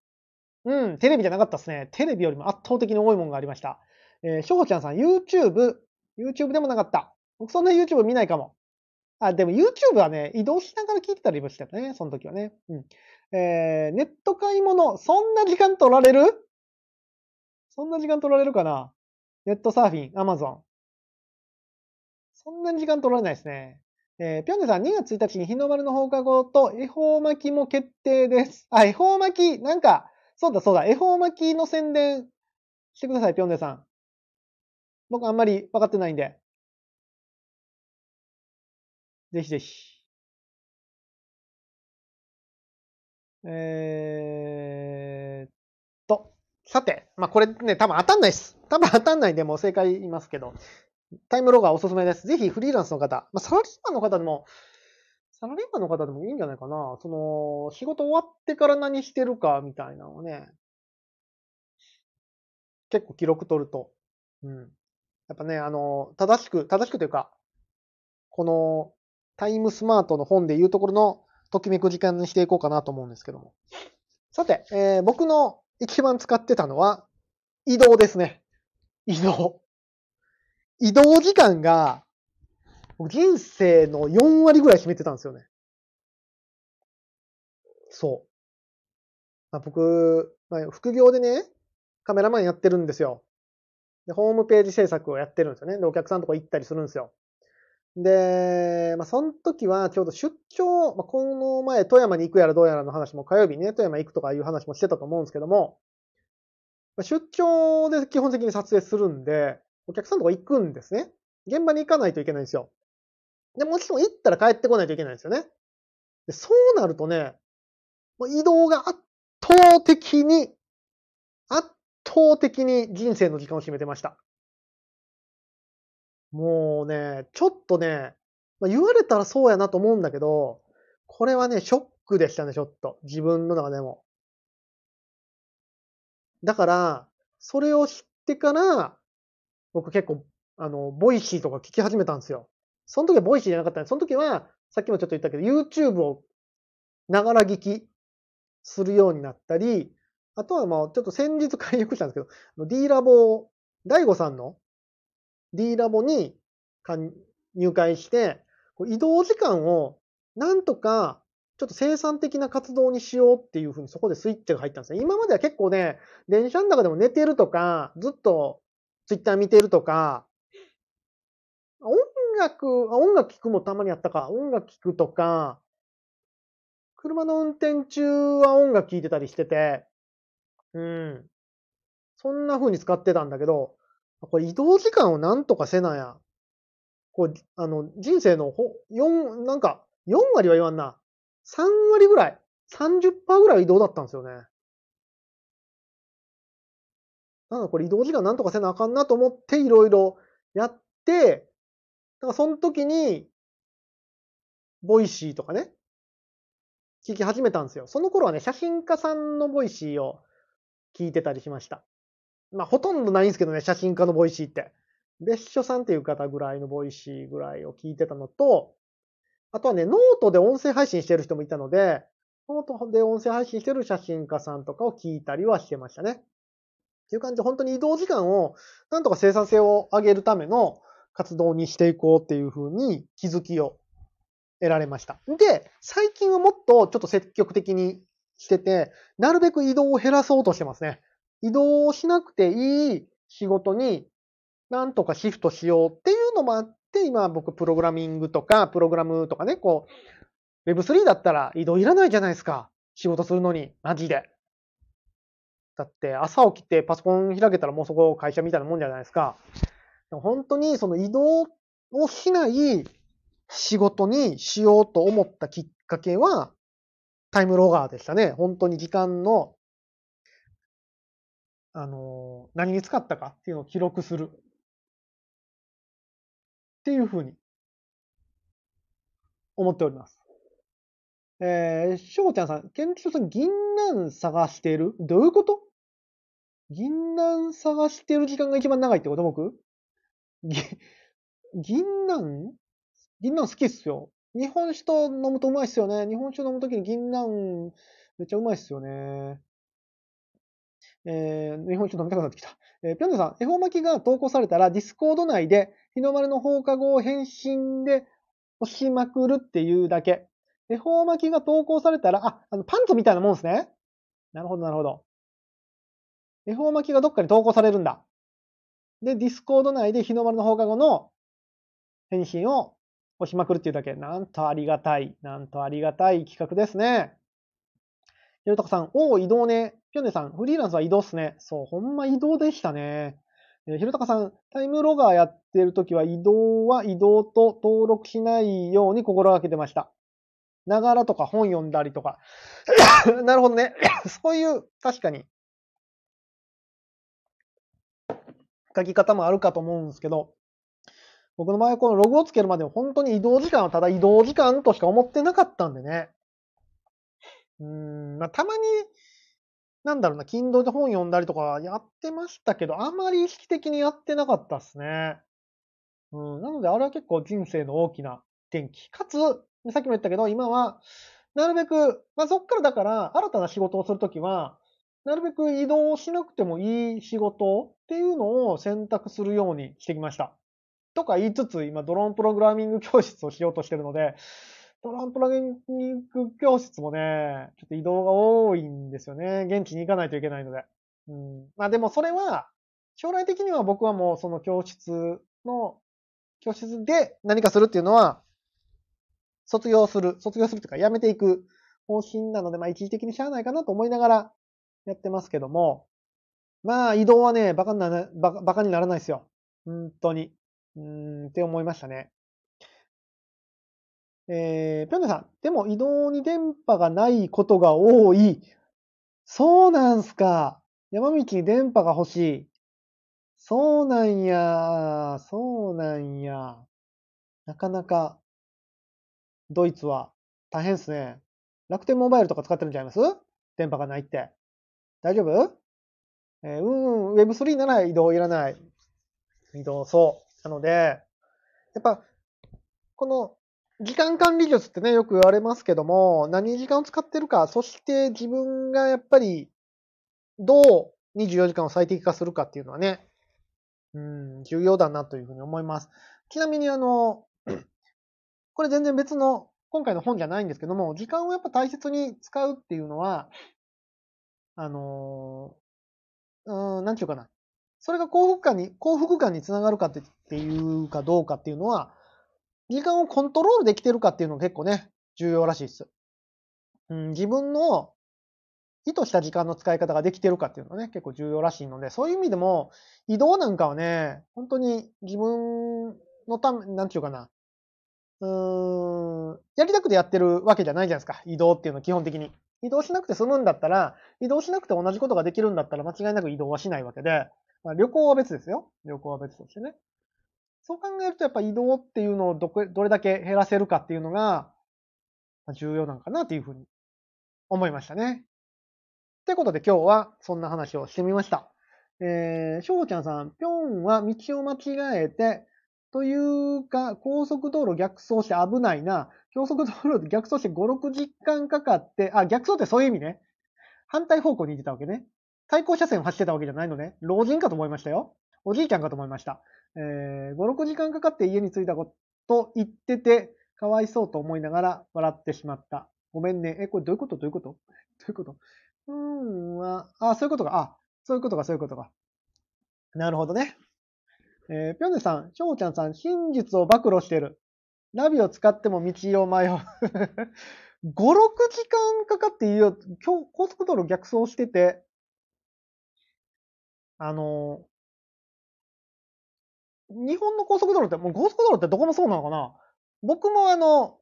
うん、テレビじゃなかったですね。テレビよりも圧倒的に多いものがありました。えー、しょうちゃんさん、YouTube、YouTube でもなかった。僕そんな YouTube 見ないかも。あ、でも YouTube はね、移動しながら聞いてたりもしてたね、その時はね。うん。えー、ネット買い物、そんな時間取られる？そんな時間取られるかな？ネットサーフィン、Amazon。そんなに時間取られないですね。えー、ぴょんねさん、2月1日に日の丸の放課後と恵方巻きも決定です。あ、恵方巻き、なんか、そうだそうだ、恵方巻きの宣伝してください、ぴょんねさん。僕あんまり分かってないんで。ぜひぜひ。えーっと、さて、まあ、これね、多分当たんないです。多分当たんないんで、もう正解言いますけど、タイムロガーおすすめです。ぜひフリーランスの方、まあ、サラリーマンの方でも、サラリーマンの方でもいいんじゃないかな。その、仕事終わってから何してるかみたいなのをね、結構記録取ると、うん。やっぱね、あの、正しく、正しくというか、この、タイムスマートの本で言うところの、ときめく時間にしていこうかなと思うんですけども。さて、えー僕の一番使ってたのは、移動ですね。移動。移動時間が、人生の4割ぐらい占めてたんですよね。そう。まあ、僕、まあ、副業でね、カメラマンやってるんですよ。で、ホームページ制作をやってるんですよね。で、お客さんとか行ったりするんですよ。で、まあ、その時はちょうど出張、まあ、この前富山に行くやらどうやらの話も火曜日ね、富山行くとかいう話もしてたと思うんですけども、まあ出張で基本的に撮影するんで、お客さんとか行くんですね。現場に行かないといけないんですよ。で、もちろん行ったら帰ってこないといけないんですよね。でそうなるとね、移動が圧倒的に、圧倒的に人生の時間を占めてました。もうね、ちょっとね、まあ、言われたらそうやなと思うんだけど、これはね、ショックでしたね、ちょっと。自分の中でも。だから、それを知ってから、僕結構、あの、 Voicy とか聞き始めたんですよ。その時は Voicy じゃなかったんで、その時は、さっきもちょっと言ったけど、YouTube をながら聞きするようになったり、あとはまあ、ちょっと先日解約したんですけど、あの D ラボ、大悟さんの D ラボに入会して、移動時間をなんとかちょっと生産的な活動にしようっていうふうにそこでスイッチが入ったんですね。今までは結構ね、電車の中でも寝てるとか、ずっとツイッター見てるとか、音楽、音楽聴くもたまにあったか、音楽聴くとか、車の運転中は音楽聴いてたりしてて、うん。そんな風に使ってたんだけど、これ移動時間をなんとかせなや。こう、あの、人生のほ、4、なんか、4割は言わんな。3割ぐらい、30%ぐらい移動だったんですよね。なんだこれ移動時間なんとかせなあかんなと思っていろいろやって、だかその時に、 Voicy とかね、聞き始めたんですよ。その頃はね、写真家さんの Voicy を聞いてたりしました。まあ、ほとんどないんですけどね、写真家の Voicy って。別所さんっていう方ぐらいの Voicy ぐらいを聞いてたのと、あとはね、ノートで音声配信してる人もいたので、ノートで音声配信してる写真家さんとかを聞いたりはしてましたね。っていう感じで、本当に移動時間を、なんとか生産性を上げるための活動にしていこうっていうふうに気づきを得られました。で、最近はもっとちょっと積極的にしてて、なるべく移動を減らそうとしてますね。移動しなくていい仕事になんとかシフトしようっていうのもあって、今僕プログラミングとか、プログラムとかね、こう、Web3 だったら移動いらないじゃないですか。仕事するのに、マジで。だって朝起きてパソコン開けたらもうそこ会社みたいなもんじゃないですか。本当にその移動をしない仕事にしようと思ったきっかけは、タイムロガーでしたね。本当に時間の、あの、何に使ったかっていうのを記録する。っていうふうに思っております。えー、しょうちゃんさん、ケンチョさん、銀杏探してる？どういうこと？銀杏探してる時間が一番長いってこと僕？ぎ銀杏？銀杏好きっすよ。日本酒と飲むとうまいっすよね。日本酒飲むときに銀杏めっちゃうまいっすよね。えー、日本酒飲みたくなってきた。えー、ぴょんさん、恵方巻きが投稿されたら、 Discord 内で、日の丸の放課後を返信で押しまくるっていうだけ。恵方巻きが投稿されたら、あ、あの、パンツみたいなもんですね。なるほど、なるほど。恵方巻きがどっかに投稿されるんだ。で、 Discord 内で日の丸の放課後の返信を押しまくるっていうだけ。なんとありがたい。なんとありがたい企画ですね。ひろたかさん、おお、移動ね。ぴょんねさん、フリーランスは移動っすね。そう、ほんま移動でしたね。えー、ひろたかさん、タイムロガーやってるときは移動は移動と登録しないように心がけてました。ながらとか本読んだりとか。なるほどね。そういう、確かに、書き方もあるかと思うんですけど、僕の場合はこのログをつけるまで本当に移動時間はただ移動時間としか思ってなかったんでね。うん、まあ、たまに、なんだろうな、Kindle で本読んだりとかやってましたけど、あまり意識的にやってなかったっすね。うん、なのであれは結構人生の大きな転機。かつ、さっきも言ったけど、今は、なるべく、まあ、そっからだから、新たな仕事をするときは、なるべく移動しなくてもいい仕事っていうのを選択するようにしてきました。とか言いつつ、今ドローンプログラミング教室をしようとしてるので、ドローンプログラミング教室もね、ちょっと移動が多いんですよね。現地に行かないといけないので。うん、まあでもそれは、将来的には僕はもうその教室の、教室で何かするっていうのは、卒業する、卒業するというか、辞めていく方針なので、まあ一時的にしゃあないかなと思いながらやってますけども、まあ移動はね、バカにならバカバカにならないですよ。本当に。うーん、って思いましたね。えー、ぴょんねさん、でも移動に電波がないことが多い。そうなんすか。山道に電波が欲しい。そうなんや。そうなんや。なかなか、ドイツは大変っすね。楽天モバイルとか使ってるんちゃいます？電波がないって。大丈夫？えー、うん、Web3 なら移動いらない。移動、そう。なので、やっぱ、この時間管理術ってね、よく言われますけども、何時間を使ってるか、そして自分がやっぱり、どう24時間を最適化するかっていうのはね、うん、重要だなというふうに思います。ちなみにあの、これ全然別の、今回の本じゃないんですけども、時間をやっぱ大切に使うっていうのは、あのー、うん、なんていうかな。それが幸福感に、幸福感につながるかっていうかどうかっていうのは、時間をコントロールできてるかっていうのが結構ね、重要らしいです。うん、自分の意図した時間の使い方ができてるかっていうのはね、結構重要らしいので、そういう意味でも、移動なんかはね、本当に自分のため、なんていうかな、うーん、やりたくてやってるわけじゃないじゃないですか。移動っていうのは基本的に。移動しなくて済むんだったら、移動しなくて同じことができるんだったら間違いなく移動はしないわけで、まあ、旅行は別ですよ。旅行は別としてね。そう考えるとやっぱ移動っていうのをどどれだけ減らせるかっていうのが重要なのかなというふうに思いましたね。ということで今日はそんな話をしてみました。えー、しょうちゃんさん、ぴょんは道を間違えて、というか、高速道路逆走して危ないな。高速道路で逆走して5、6時間かかって、あ、逆走ってそういう意味ね。反対方向に行ってたわけね。対向車線を走ってたわけじゃないのね。老人かと思いましたよ。おじいちゃんかと思いました。えー、5、6時間かかって家に着いたこと言ってて、かわいそうと思いながら笑ってしまった。ごめんね。え、これどういうこと？どういうこと？どういうこと？うーんは、あ、そういうことか。あ、そういうことか、そういうことか。なるほどね。えー、ぴょんねさん、しょうちゃんさん、真実を暴露してる。ナビを使っても道を迷う。5、6時間かかっていいよ。今日、高速道路逆走してて、あの日本の高速道路って、もう高速道路ってどこもそうなのかな？僕もあの、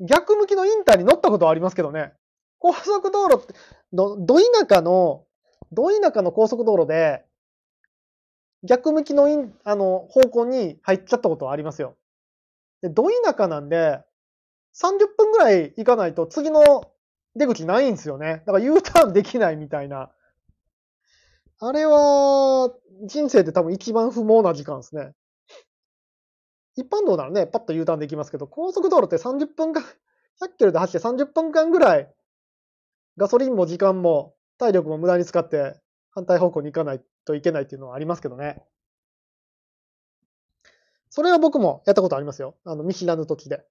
逆向きのインターに乗ったことはありますけどね。高速道路って、ど、ど田舎の、ど田舎の高速道路で、逆向きのイン、あの、方向に入っちゃったことはありますよ。で、ど田舎なんで、30分ぐらい行かないと次の出口ないんですよね。だから U ターンできないみたいな。あれは、人生で多分一番不毛な時間ですね。一般道ならね、パッと U ターンできますけど、高速道路って30分間、100キロで走って30分間ぐらい、ガソリンも時間も体力も無駄に使って反対方向に行かないといけないっていうのはありますけどね。それは僕もやったことありますよ。あの、見知らぬ土地で。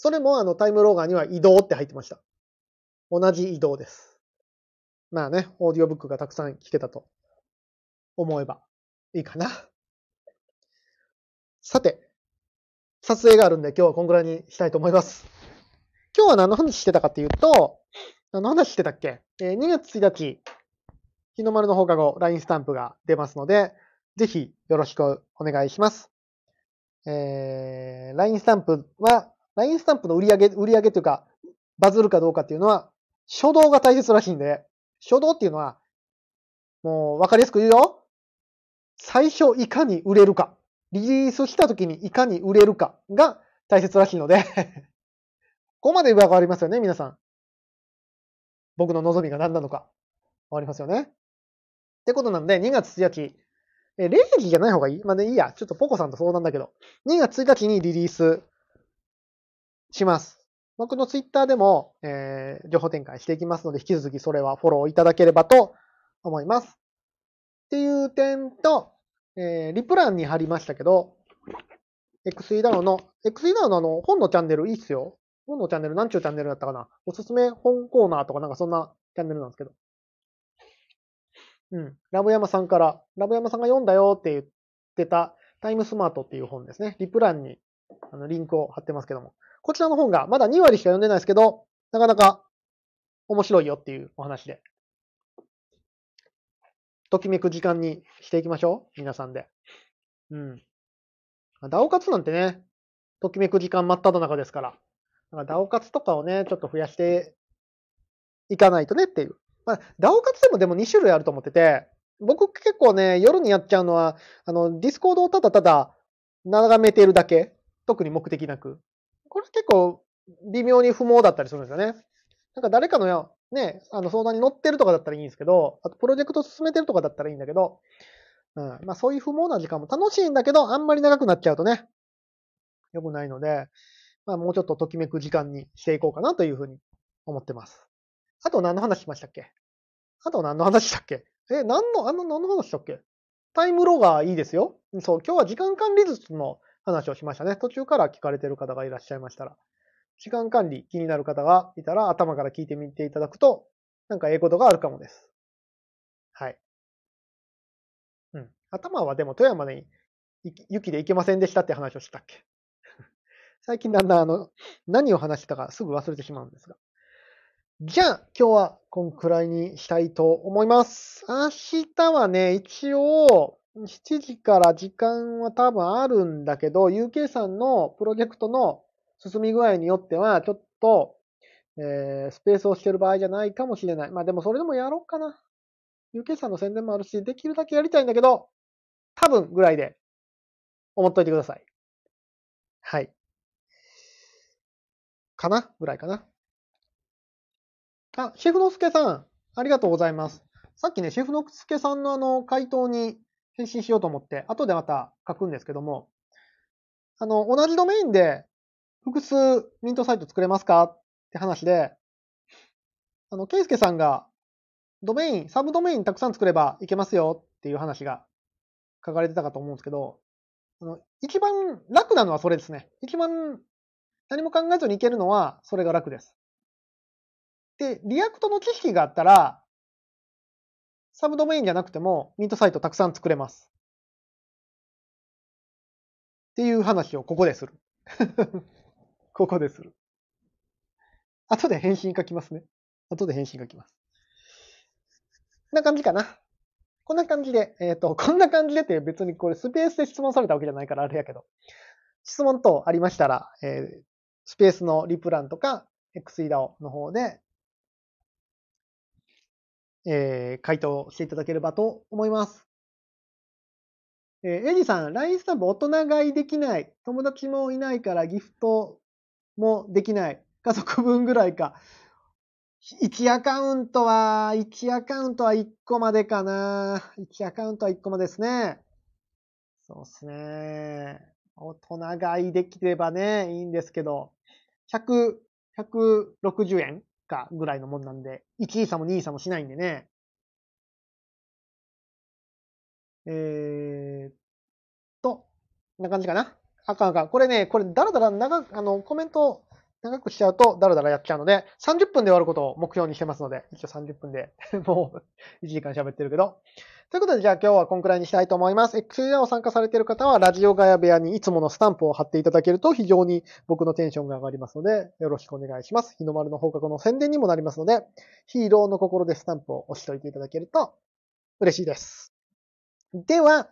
それもあの、タイムローガーには移動って入ってました。同じ移動です。まあね、オーディオブックがたくさん聞けたと思えばいいかな。さて、撮影があるんで今日はこんぐらいにしたいと思います。今日は何の話してたかっていうと、何の話してたっけ、えー、?2 月1日、日の丸の放課後、LINE スタンプが出ますので、ぜひよろしくお願いします。えー、LINE スタンプは、LINE スタンプの売り上げ、売り上げというか、バズるかどうかっていうのは、初動が大切らしいんで、初動っていうのは、もう分かりやすく言うよ。最初いかに売れるか。リリースした時にいかに売れるかが大切らしいので ここまでわかりますよね、皆さん。僕の望みが何なのか。わかりますよね。ってことなんで、2月1日、え、0時じゃない方がいい？まあね、いいや。ちょっとポコさんと相談だけど。2月1日にリリースします。僕のツイッターでも、えー、情報展開していきますので、引き続きそれはフォローいただければと思います。っていう点と、えー、リプランに貼りましたけど、XE ダウンの、XE ダウンのあの、本のチャンネルいいっすよ。本のチャンネル、なんちゅうチャンネルだったかなおすすめ本コーナーとかなんかそんなチャンネルなんですけど。うん。ラブ山さんから、ラブ山さんが読んだよって言ってたタイムスマートっていう本ですね。リプランにあのリンクを貼ってますけども。こちらの本がまだ2割しか読んでないですけど、なかなか面白いよっていうお話で。ときめく時間にしていきましょう。皆さんで。うん。ダオ活なんてね、ときめく時間真っ只中ですから。だからダオ活とかをね、ちょっと増やしていかないとねっていう。まあ、ダオ活でもでも2種類あると思ってて、僕結構ね、夜にやっちゃうのは、あの、 Discord をただただ眺めているだけ。特に目的なく。これ結構微妙に不毛だったりするんですよね。なんか誰かのね、あの相談に乗ってるとかだったらいいんですけど、あとプロジェクト進めてるとかだったらいいんだけど、うん、まあそういう不毛な時間も楽しいんだけど、あんまり長くなっちゃうとね、良くないので、まあもうちょっとときめく時間にしていこうかなというふうに思ってます。あと何の話しましたっけ？あと何の話したっけ？え、何の、あの何の話したっけ？タイムロガーいいですよ。そう、今日は時間管理術の話をしましたね。途中から聞かれてる方がいらっしゃいましたら。時間管理気になる方がいたら頭から聞いてみていただくと、なんかええことがあるかもです。はい。うん。頭はでも富山に雪で行けませんでしたって話をしたっけ？最近だんだんあの、何を話してたかすぐ忘れてしまうんですが。じゃあ、今日はこんくらいにしたいと思います。明日はね、一応、7時から時間は多分あるんだけど、UK さんのプロジェクトの進み具合によっては、ちょっと、えー、スペースをしてる場合じゃないかもしれない。まあでもそれでもやろうかな。UK さんの宣伝もあるし、できるだけやりたいんだけど、多分ぐらいで思っといてください。はい。かなぐらいかな。あ、シェフのすけさん、ありがとうございます。さっきね、シェフのすけさんのあの、回答に返信しようと思って、後でまた書くんですけども、あの、同じドメインで複数ミントサイト作れますかって話で、あの、ケイスケさんが、ドメイン、サブドメインたくさん作ればいけますよっていう話が書かれてたかと思うんですけど、あの、一番楽なのはそれですね。一番何も考えずにいけるのはそれが楽です。で、 React の知識があったら、サブドメインじゃなくてもミントサイトたくさん作れます。っていう話をここでする。ここでする。後で返信書きますね。後で返信書きます。こんな感じかな。こんな感じで、えっ、ー、と、こんな感じでって別にこれスペースで質問されたわけじゃないからあれやけど、質問等ありましたら、えー、スペースのリプランとか XEDAO の方で、えー、回答していただければと思います。えー、エリさん、LINE スタンプ大人買いできない。友達もいないからギフトもできない。家族分ぐらいか。1アカウントは、1アカウントは1個までかな。1アカウントは1個までですね。そうですね。大人買いできればね、いいんですけど、100、160円かぐらいのもんなんで、1位差も2位差もしないんでね。えー、と、こんな感じかな。赤赤。これね、これだらだら長、あの、コメント長くしちゃうとだらだらやっちゃうので、30分で終わることを目標にしてますので、一応30分で もう1時間喋ってるけど。ということで、じゃあ今日はこんくらいにしたいと思います。XUR を参加されている方は、ラジオガヤ部屋にいつものスタンプを貼っていただけると非常に僕のテンションが上がりますので、よろしくお願いします。日の丸の放課後の宣伝にもなりますので、ヒーローの心でスタンプを押しといていただけると嬉しいです。では、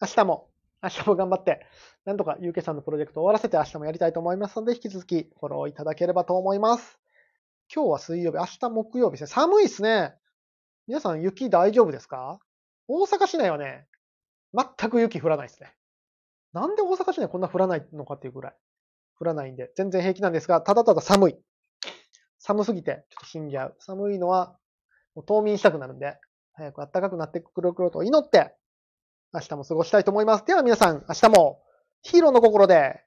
明日も、明日も頑張って、なんとかゆうけさんのプロジェクトを終わらせて明日もやりたいと思いますので、引き続きフォローいただければと思います。今日は水曜日、明日木曜日ですね。寒いですね。皆さん雪大丈夫ですか？大阪市内はね、全く雪降らないですね。なんで大阪市内こんな降らないのかっていうぐらい。降らないんで、全然平気なんですが、ただただ寒い。寒すぎて、ちょっと死んじゃう。寒いのは、もう冬眠したくなるんで、早く暖かくなってくること祈って、明日も過ごしたいと思います。では皆さん、明日もヒーローの心で